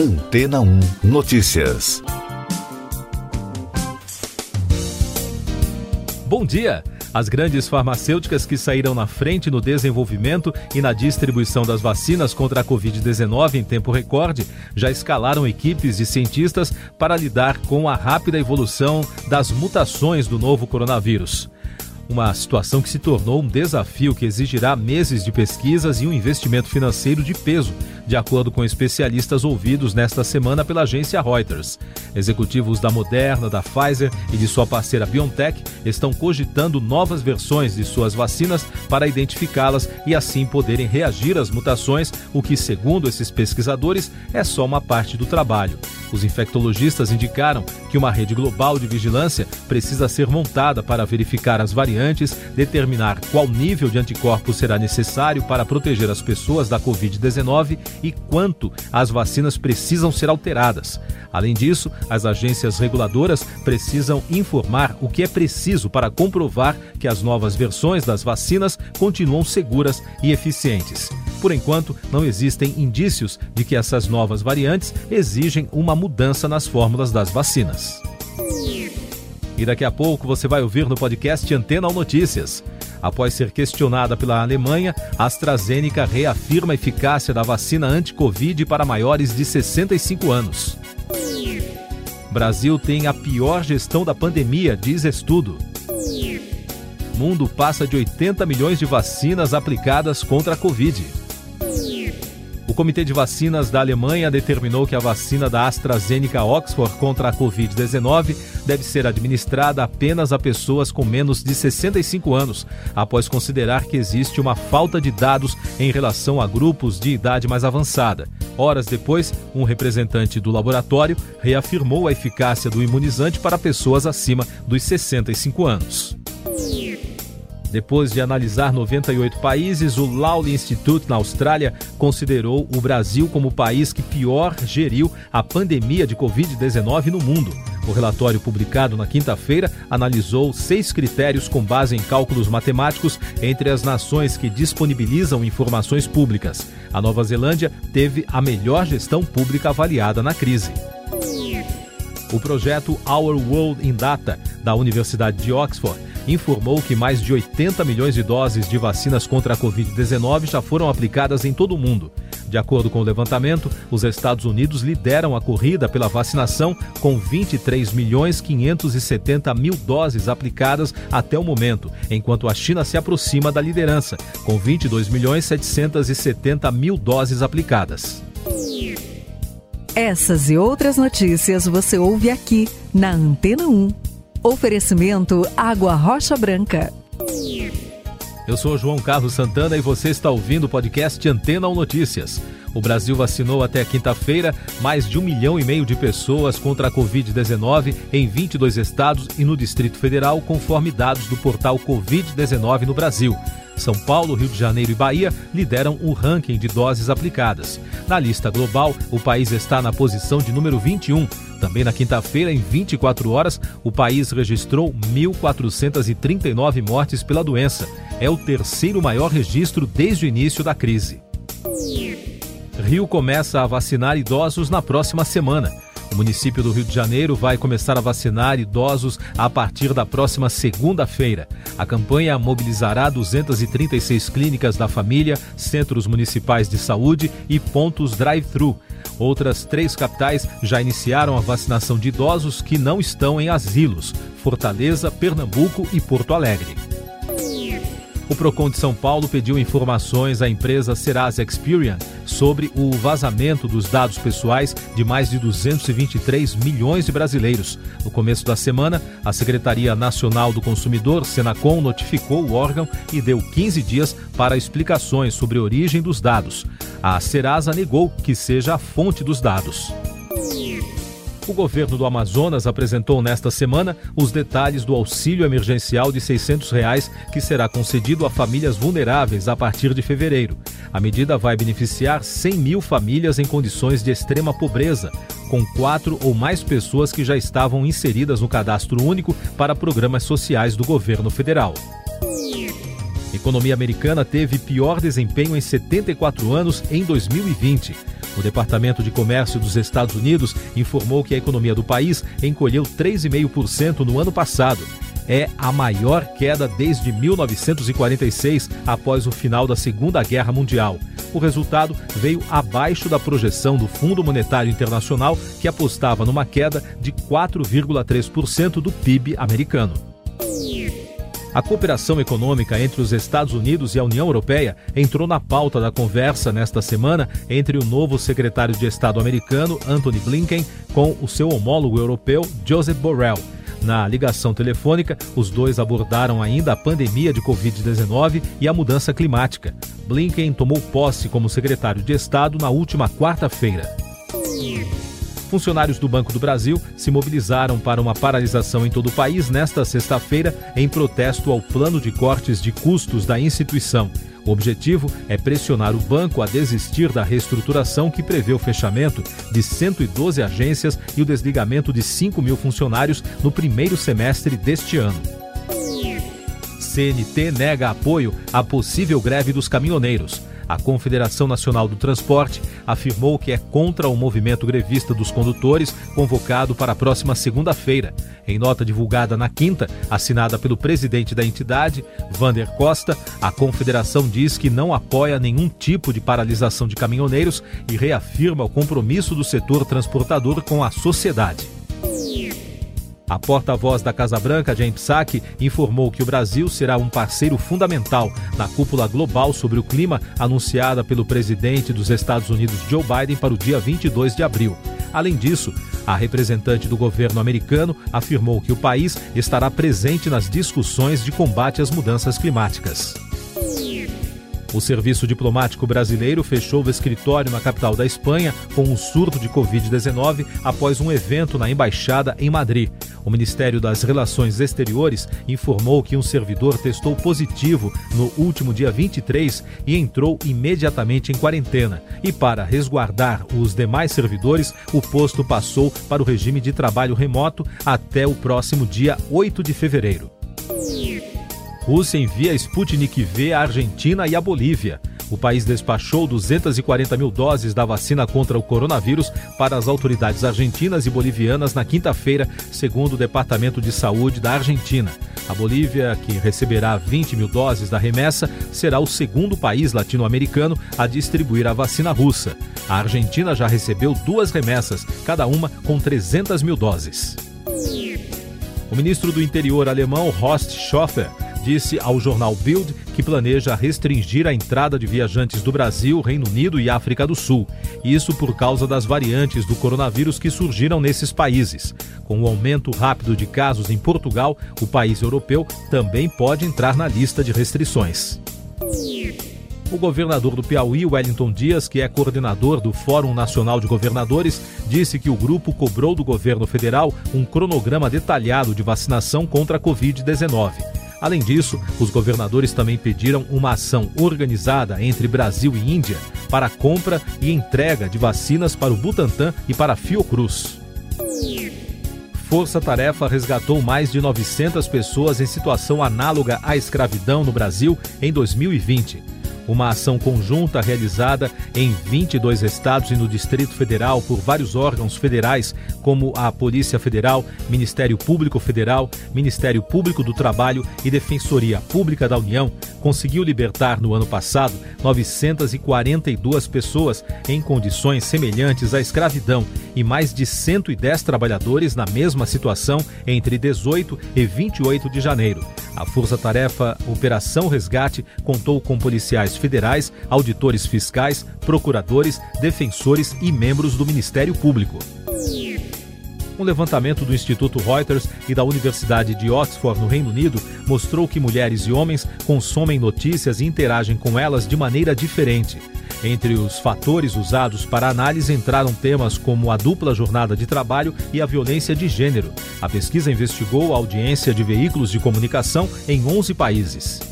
Antena 1 Notícias. Bom dia! As grandes farmacêuticas que saíram na frente no desenvolvimento e na distribuição das vacinas contra a Covid-19 em tempo recorde já escalaram equipes de cientistas para lidar com a rápida evolução das mutações do novo coronavírus. Uma situação que se tornou um desafio que exigirá meses de pesquisas e um investimento financeiro de peso, de acordo com especialistas ouvidos nesta semana pela agência Reuters. Executivos da Moderna, da Pfizer e de sua parceira BioNTech estão cogitando novas versões de suas vacinas para identificá-las e assim poderem reagir às mutações, o que, segundo esses pesquisadores, é só uma parte do trabalho. Os infectologistas indicaram que uma rede global de vigilância precisa ser montada para verificar as variantes, determinar qual nível de anticorpos será necessário para proteger as pessoas da Covid-19 e quanto as vacinas precisam ser alteradas. Além disso, as agências reguladoras precisam informar o que é preciso para comprovar que as novas versões das vacinas continuam seguras e eficientes. Por enquanto, não existem indícios de que essas novas variantes exigem uma mudança nas fórmulas das vacinas. E daqui a pouco você vai ouvir no podcast Antena ou Notícias. Após ser questionada pela Alemanha, a AstraZeneca reafirma a eficácia da vacina anti-Covid para maiores de 65 anos. Brasil tem a pior gestão da pandemia, diz estudo. Mundo passa de 80 milhões de vacinas aplicadas contra a Covid. O Comitê de Vacinas da Alemanha determinou que a vacina da AstraZeneca Oxford contra a Covid-19 deve ser administrada apenas a pessoas com menos de 65 anos, após considerar que existe uma falta de dados em relação a grupos de idade mais avançada. Horas depois, um representante do laboratório reafirmou a eficácia do imunizante para pessoas acima dos 65 anos. Depois de analisar 98 países, o Lowry Institute na Austrália considerou o Brasil como o país que pior geriu a pandemia de Covid-19 no mundo. O relatório publicado na quinta-feira analisou seis critérios com base em cálculos matemáticos entre as nações que disponibilizam informações públicas. A Nova Zelândia teve a melhor gestão pública avaliada na crise. O projeto Our World in Data, da Universidade de Oxford, informou que mais de 80 milhões de doses de vacinas contra a Covid-19 já foram aplicadas em todo o mundo. De acordo com o levantamento, os Estados Unidos lideram a corrida pela vacinação com 23 milhões 570 mil doses aplicadas até o momento, enquanto a China se aproxima da liderança, com 22 milhões 770 mil doses aplicadas. Essas e outras notícias você ouve aqui na Antena 1. Oferecimento Água Rocha Branca. Eu sou João Carlos Santana e você está ouvindo o podcast Antena ou Notícias. O Brasil vacinou até quinta-feira mais de um milhão e meio de pessoas contra a Covid-19 em 22 estados e no Distrito Federal, conforme dados do portal Covid-19 no Brasil. São Paulo, Rio de Janeiro e Bahia lideram o ranking de doses aplicadas. Na lista global, o país está na posição de número 21. Também na quinta-feira, em 24 horas, o país registrou 1.439 mortes pela doença. É o terceiro maior registro desde o início da crise. Rio começa a vacinar idosos na próxima semana. O município do Rio de Janeiro vai começar a vacinar idosos a partir da próxima segunda-feira. A campanha mobilizará 236 clínicas da família, centros municipais de saúde e pontos drive-thru. Outras três capitais já iniciaram a vacinação de idosos que não estão em asilos: Fortaleza, Pernambuco e Porto Alegre. O Procon de São Paulo pediu informações à empresa Serasa Experian sobre o vazamento dos dados pessoais de mais de 223 milhões de brasileiros. No começo da semana, a Secretaria Nacional do Consumidor, Senacom, notificou o órgão e deu 15 dias para explicações sobre a origem dos dados. A Serasa negou que seja a fonte dos dados. O governo do Amazonas apresentou nesta semana os detalhes do auxílio emergencial de 600 reais que será concedido a famílias vulneráveis a partir de fevereiro. A medida vai beneficiar 100 mil famílias em condições de extrema pobreza, com quatro ou mais pessoas que já estavam inseridas no cadastro único para programas sociais do governo federal. A economia americana teve pior desempenho em 74 anos em 2020. O Departamento de Comércio dos Estados Unidos informou que a economia do país encolheu 3,5% no ano passado. É a maior queda desde 1946, após o final da Segunda Guerra Mundial. O resultado veio abaixo da projeção do Fundo Monetário Internacional, que apostava numa queda de 4,3% do PIB americano. A cooperação econômica entre os Estados Unidos e a União Europeia entrou na pauta da conversa nesta semana entre o novo secretário de Estado americano, Anthony Blinken, com o seu homólogo europeu, Joseph Borrell. Na ligação telefônica, os dois abordaram ainda a pandemia de Covid-19 e a mudança climática. Blinken tomou posse como secretário de Estado na última quarta-feira. Funcionários do Banco do Brasil se mobilizaram para uma paralisação em todo o país nesta sexta-feira em protesto ao plano de cortes de custos da instituição. O objetivo é pressionar o banco a desistir da reestruturação que prevê o fechamento de 112 agências e o desligamento de 5 mil funcionários no primeiro semestre deste ano. CNT nega apoio à possível greve dos caminhoneiros. A Confederação Nacional do Transporte afirmou que é contra o movimento grevista dos condutores convocado para a próxima segunda-feira. Em nota divulgada na quinta, assinada pelo presidente da entidade, Vander Costa, a confederação diz que não apoia nenhum tipo de paralisação de caminhoneiros e reafirma o compromisso do setor transportador com a sociedade. A porta-voz da Casa Branca, James Psaki, informou que o Brasil será um parceiro fundamental na cúpula global sobre o clima anunciada pelo presidente dos Estados Unidos, Joe Biden, para o dia 22 de abril. Além disso, a representante do governo americano afirmou que o país estará presente nas discussões de combate às mudanças climáticas. O Serviço Diplomático Brasileiro fechou o escritório na capital da Espanha com um surto de Covid-19 após um evento na embaixada em Madrid. O Ministério das Relações Exteriores informou que um servidor testou positivo no último dia 23 e entrou imediatamente em quarentena. E para resguardar os demais servidores, o posto passou para o regime de trabalho remoto até o próximo dia 8 de fevereiro. Rússia envia Sputnik V à Argentina e à Bolívia. O país despachou 240 mil doses da vacina contra o coronavírus para as autoridades argentinas e bolivianas na quinta-feira, segundo o Departamento de Saúde da Argentina. A Bolívia, que receberá 20 mil doses da remessa, será o segundo país latino-americano a distribuir a vacina russa. A Argentina já recebeu duas remessas, cada uma com 300 mil doses. O ministro do Interior alemão Horst Schoffer disse ao jornal Bild que planeja restringir a entrada de viajantes do Brasil, Reino Unido e África do Sul. Isso por causa das variantes do coronavírus que surgiram nesses países. Com o aumento rápido de casos em Portugal, o país europeu também pode entrar na lista de restrições. O governador do Piauí, Wellington Dias, que é coordenador do Fórum Nacional de Governadores, disse que o grupo cobrou do governo federal um cronograma detalhado de vacinação contra a Covid-19. Além disso, os governadores também pediram uma ação organizada entre Brasil e Índia para a compra e entrega de vacinas para o Butantan e para a Fiocruz. Força Tarefa resgatou mais de 900 pessoas em situação análoga à escravidão no Brasil em 2020 uma ação conjunta realizada em 22 estados e no Distrito Federal por vários órgãos federais, como a Polícia Federal, Ministério Público Federal, Ministério Público do Trabalho e Defensoria Pública da União, conseguiu libertar no ano passado 942 pessoas em condições semelhantes à escravidão e mais de 110 trabalhadores na mesma situação entre 18 e 28 de janeiro. A força-tarefa Operação Resgate contou com policiais federais, auditores fiscais, procuradores, defensores e membros do Ministério Público. Um levantamento do Instituto Reuters e da Universidade de Oxford, no Reino Unido, mostrou que mulheres e homens consomem notícias e interagem com elas de maneira diferente. Entre os fatores usados para análise entraram temas como a dupla jornada de trabalho e a violência de gênero. A pesquisa investigou a audiência de veículos de comunicação em 11 países.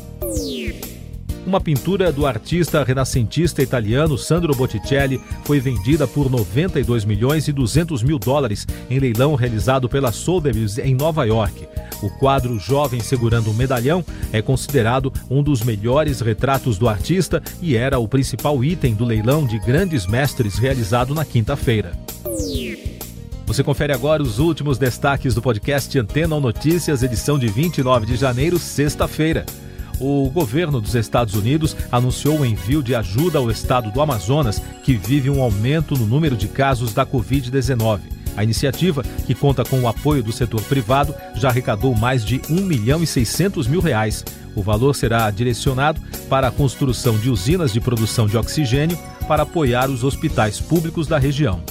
Uma pintura do artista renascentista italiano Sandro Botticelli foi vendida por 92 milhões e 200 mil dólares em leilão realizado pela Sotheby's em Nova York. O quadro Jovem Segurando um Medalhão é considerado um dos melhores retratos do artista e era o principal item do leilão de grandes mestres realizado na quinta-feira. Você confere agora os últimos destaques do podcast Antena Notícias, edição de 29 de janeiro, sexta-feira o governo dos Estados Unidos anunciou o envio de ajuda ao estado do Amazonas, que vive um aumento no número de casos da Covid-19. A iniciativa, que conta com o apoio do setor privado, já arrecadou mais de 1 milhão e 600 mil reais. O valor será direcionado para a construção de usinas de produção de oxigênio para apoiar os hospitais públicos da região.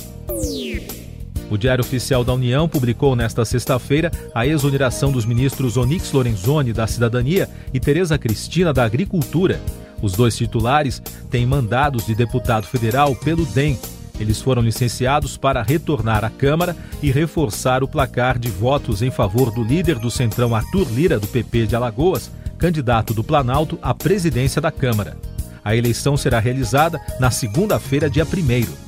O Diário Oficial da União publicou nesta sexta-feira a exoneração dos ministros Onix Lorenzoni da Cidadania e Tereza Cristina da Agricultura. Os dois titulares têm mandados de deputado federal pelo DEM. Eles foram licenciados para retornar à Câmara e reforçar o placar de votos em favor do líder do Centrão Arthur Lira, do PP de Alagoas, candidato do Planalto à presidência da Câmara. A eleição será realizada na segunda-feira, dia 1.